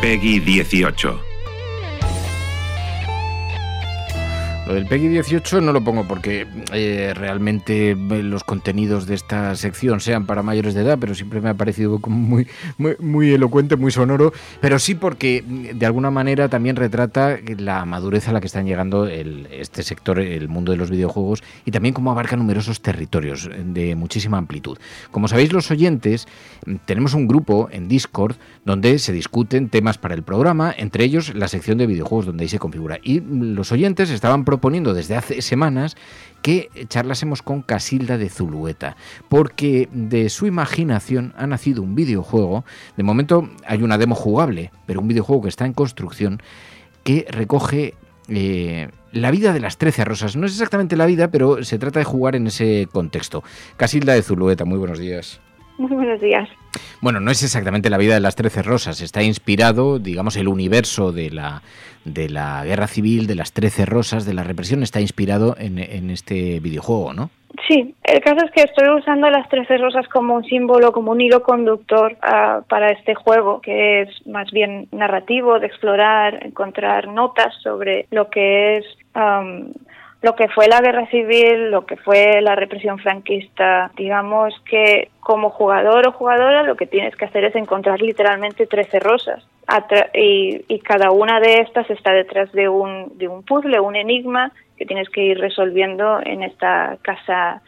Peggy 18. Lo del PEGI 18 no lo pongo porque eh, realmente los contenidos de esta sección sean para mayores de edad, pero siempre me ha parecido muy, muy, elocuente, muy sonoro, pero sí porque de alguna manera también retrata la madurez a la que están llegando este sector, el mundo de los videojuegos, y también cómo abarca numerosos territorios de muchísima amplitud. Como sabéis los oyentes, tenemos un grupo en Discord donde se discuten temas para el programa, entre ellos la sección de videojuegos donde ahí se configura. Y los oyentes estaban proponiendo desde hace semanas que charlásemos con Casilda de Zulueta, porque de su imaginación ha nacido un videojuego, de momento hay una demo jugable, pero un videojuego que está en construcción, que recoge eh, la vida de las Trece Rosas. No es exactamente la vida, pero se trata de jugar en ese contexto. Casilda de Zulueta, muy buenos días. Muy buenos días. Bueno, no es exactamente la vida de las Trece Rosas, está inspirado, digamos, el universo de la, de la guerra civil, de las Trece Rosas, de la represión, está inspirado en, este videojuego, ¿no? Sí, el caso es que estoy usando las Trece Rosas como un símbolo, como un hilo conductor ah, para este juego, que es más bien narrativo, de explorar, encontrar notas sobre lo que es lo que fue la guerra civil, lo que fue la represión franquista, digamos que como jugador o jugadora lo que tienes que hacer es encontrar literalmente 13 rosas y, cada una de estas está detrás de un, de un puzzle, un enigma que tienes que ir resolviendo en esta casa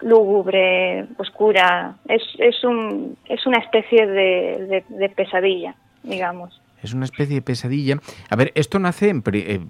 lúgubre, oscura. Es, es, un, es una especie de, de, pesadilla, digamos. Es una especie de pesadilla. A ver, esto nace en, eh,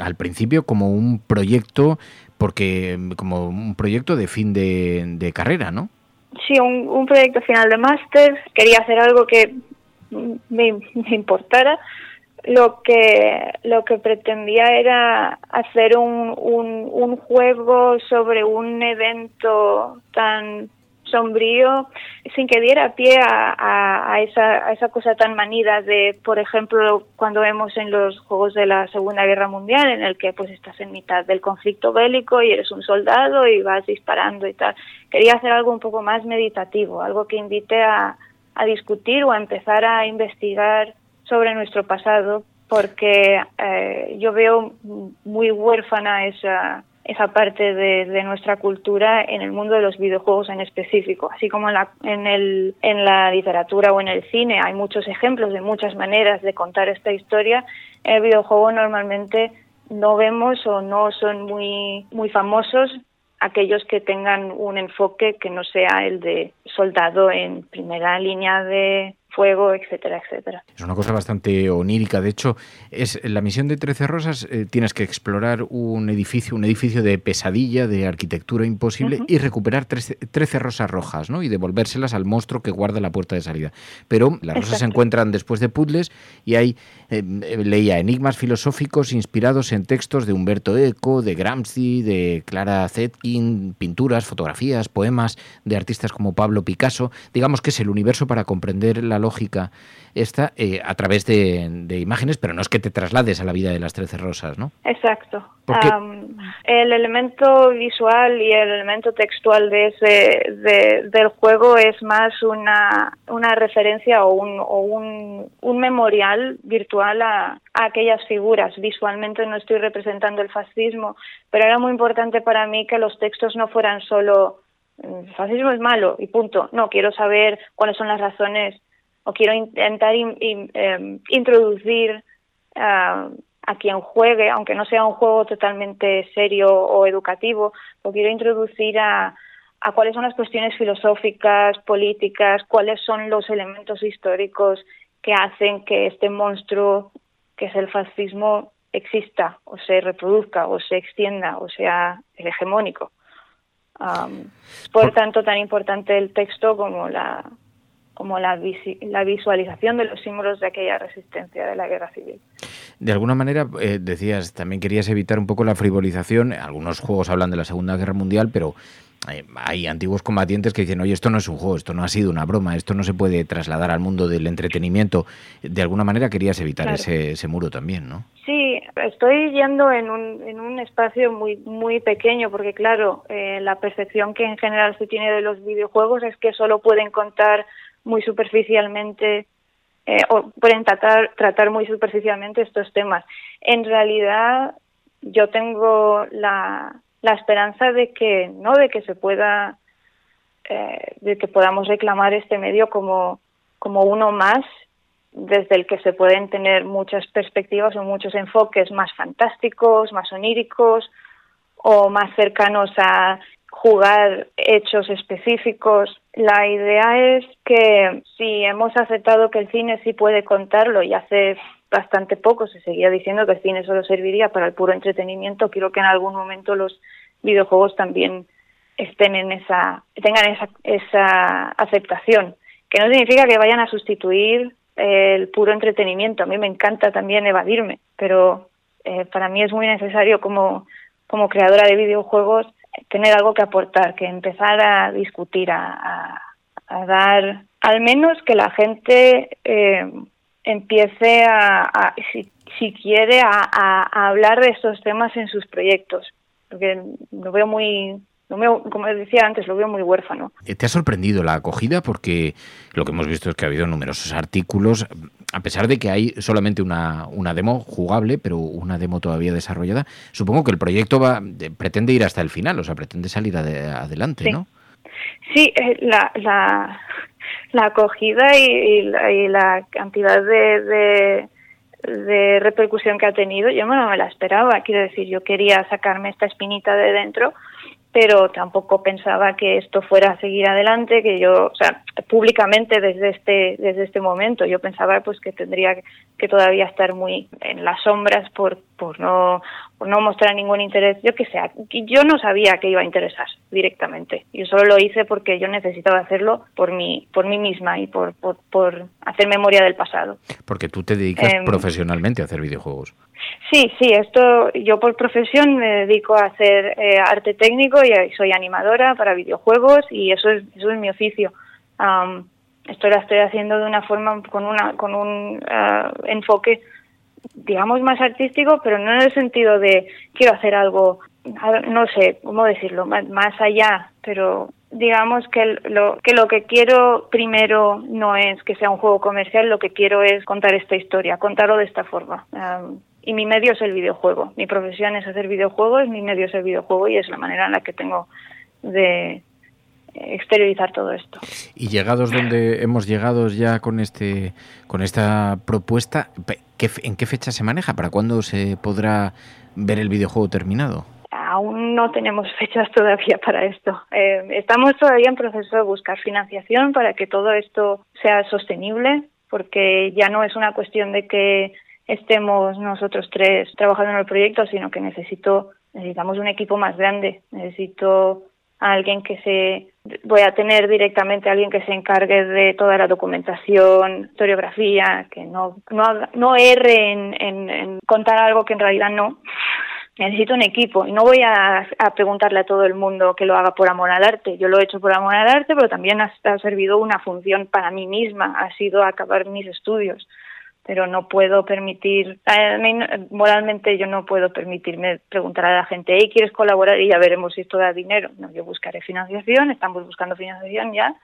al principio como un proyecto, porque mm, como un proyecto de fin de, carrera, ¿no? Sí, un, proyecto final de máster. Quería hacer algo que me, importara. Lo que, lo que pretendía era hacer un, un, un juego sobre un evento tan sombrío sin que diera pie a, a, esa, a esa cosa tan manida de, por ejemplo, cuando vemos en los juegos de la Segunda Guerra Mundial, en el que pues estás en mitad del conflicto bélico y eres un soldado y vas disparando y tal. Quería hacer algo un poco más meditativo, algo que invite a, a discutir o a empezar a investigar sobre nuestro pasado, porque eh, yo veo muy huérfana esa esa parte de, nuestra cultura en el mundo de los videojuegos en específico. Así como en la, en, el, en la literatura o en el cine hay muchos ejemplos de muchas maneras de contar esta historia, en el videojuego normalmente no vemos o no son muy, muy famosos aquellos que tengan un enfoque que no sea el de soldado en primera línea de, fuego, etcétera, etcétera. Es una cosa bastante onírica. De hecho, es la misión de Trece Rosas. Eh, tienes que explorar un edificio, un edificio de pesadilla, de arquitectura imposible, y recuperar trece, rosas rojas, ¿no? Y devolvérselas al monstruo que guarda la puerta de salida. Pero las rosas se encuentran después de puzzles y hay eh, leía enigmas filosóficos inspirados en textos de Humberto Eco, de Gramsci, de Clara Zetkin, pinturas, fotografías, poemas de artistas como Pablo Picasso. Digamos que es el universo para comprender la lógica esta eh, a través de, imágenes, pero no es que te traslades a la vida de las Trece Rosas, ¿no? Exacto. el elemento visual y el elemento textual de ese, del juego es más una, una referencia o un, o un, un memorial virtual a, a aquellas figuras. Visualmente no estoy representando el fascismo, pero era muy importante para mí que los textos no fueran solo el fascismo es malo y punto. No, quiero saber cuáles son las razones o quiero intentar em, introducir a quien juegue, aunque no sea un juego totalmente serio o educativo, o quiero introducir a, a cuáles son las cuestiones filosóficas, políticas, cuáles son los elementos históricos que hacen que este monstruo, que es el fascismo, exista o se reproduzca o se extienda o sea el hegemónico. por tanto, tan importante el texto como la como la, la visualización de los símbolos de aquella resistencia de la guerra civil. De alguna manera, eh, decías, también querías evitar un poco la frivolización. Algunos juegos hablan de la Segunda Guerra Mundial, pero hay antiguos combatientes que dicen, oye, esto no es un juego, esto no ha sido una broma, esto no se puede trasladar al mundo del entretenimiento. De alguna manera querías evitar ese, ese, muro también, ¿no? Sí, estoy yendo en un, en un espacio muy, muy pequeño, porque claro, eh, la percepción que en general se tiene de los videojuegos es que solo pueden contar muy superficialmente eh, o pueden tratar, tratar muy superficialmente estos temas. En realidad, yo tengo la, la esperanza de que no de que se pueda eh, de que podamos reclamar este medio como como uno más desde el que se pueden tener muchas perspectivas o muchos enfoques más fantásticos, más oníricos o más cercanos a jugar hechos específicos. La idea es que si hemos aceptado que el cine sí puede contarlo y hace bastante poco se seguía diciendo que el cine solo serviría para el puro entretenimiento. Quiero que en algún momento los videojuegos también estén en esa, tengan esa, esa aceptación, que no significa que vayan a sustituir el puro entretenimiento. A mí me encanta también evadirme, pero eh, para mí es muy necesario como, como creadora de videojuegos tener algo que aportar, que empezar a discutir, a, a, dar, al menos que la gente eh, empiece a, si, si, quiere, a, a, hablar de estos temas en sus proyectos, porque lo veo muy, como decía antes, lo veo muy huérfano. ¿Te ha sorprendido la acogida? Porque lo que hemos visto es que ha habido numerosos artículos, a pesar de que hay solamente una, una demo jugable, pero una demo todavía desarrollada. Supongo que el proyecto va pretende ir hasta el final, o sea, pretende salir adelante, ¿no? Sí, eh, la, la, la acogida y, la, cantidad de, de, repercusión que ha tenido, yo no me la esperaba. Quiero decir, yo quería sacarme esta espinita de dentro, pero tampoco pensaba que esto fuera a seguir adelante, que yo, o sea, públicamente desde este desde este momento, yo pensaba pues que tendría que todavía estar muy en las sombras por por no por no mostrar ningún interés, yo que sé, yo no sabía que iba a interesar directamente. Yo solo lo hice porque yo necesitaba hacerlo por mí por mí misma y por por, por hacer memoria del pasado. Porque tú te dedicas em, profesionalmente a hacer videojuegos. Sí, sí, esto yo por profesión me dedico a hacer eh, arte técnico y soy animadora para videojuegos y eso es, eso es mi oficio. esto lo estoy haciendo de una forma con una con un ah, enfoque digamos más artístico, pero no en el sentido de quiero hacer algo, no sé cómo decirlo, más, allá, pero digamos que lo, que lo que quiero primero no es que sea un juego comercial, lo que quiero es contar esta historia, contarlo de esta forma y mi medio es el videojuego. Mi profesión es hacer videojuegos, mi medio es el videojuego y es la manera en la que tengo de exteriorizar todo esto. Y llegados donde hemos llegado ya con este con esta propuesta, ¿en qué fecha se maneja? ¿Para cuándo se podrá ver el videojuego terminado? Aún no tenemos fechas todavía para esto. Eh, estamos todavía en proceso de buscar financiación para que todo esto sea sostenible, porque ya no es una cuestión de que estemos nosotros tres trabajando en el proyecto, sino que necesito, necesitamos un equipo más grande, necesito a alguien que se, voy a tener directamente a alguien que se encargue de toda la documentación, historiografía, que no, no, no erre en, contar algo que en realidad no. Necesito un equipo y no voy a, preguntarle a todo el mundo que lo haga por amor al arte. Yo lo he hecho por amor al arte, pero también ha servido una función para mí misma, ha sido acabar mis estudios pero no puedo permitir, moralmente yo no puedo permitirme preguntar a la gente, hey, ¿quieres colaborar? Y ya veremos si esto da dinero. No, yo buscaré financiación, estamos buscando financiación ya,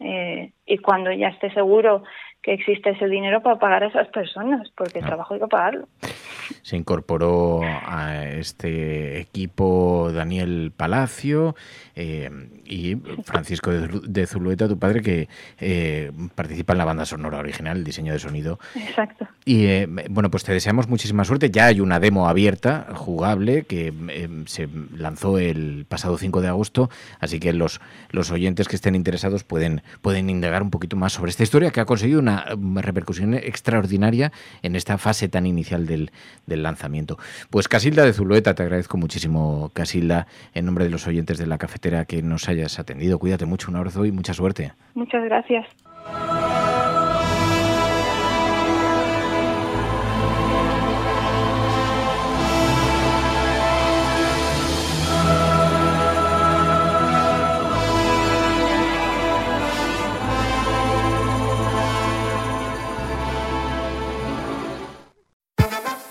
eh, y cuando ya esté seguro que existe ese dinero para pagar a esas personas, porque el trabajo hay que pagarlo. Se incorporó a este equipo Daniel Palacio eh, y Francisco de, de, Zulueta, tu padre, que eh, participa en la banda sonora original, el diseño de sonido. Exacto. Y eh, bueno, pues te deseamos muchísima suerte. Ya hay una demo abierta, jugable, que se lanzó el pasado 5 de agosto, así que los, los oyentes que estén interesados pueden, pueden indagar un poquito más sobre esta historia que ha conseguido una repercusión extraordinaria en esta fase tan inicial del, del lanzamiento. Pues Casilda de Zulueta, te agradezco muchísimo, Casilda, en nombre de los oyentes de la cafetera que nos hayas atendido. Cuídate mucho, un abrazo y mucha suerte. Muchas gracias.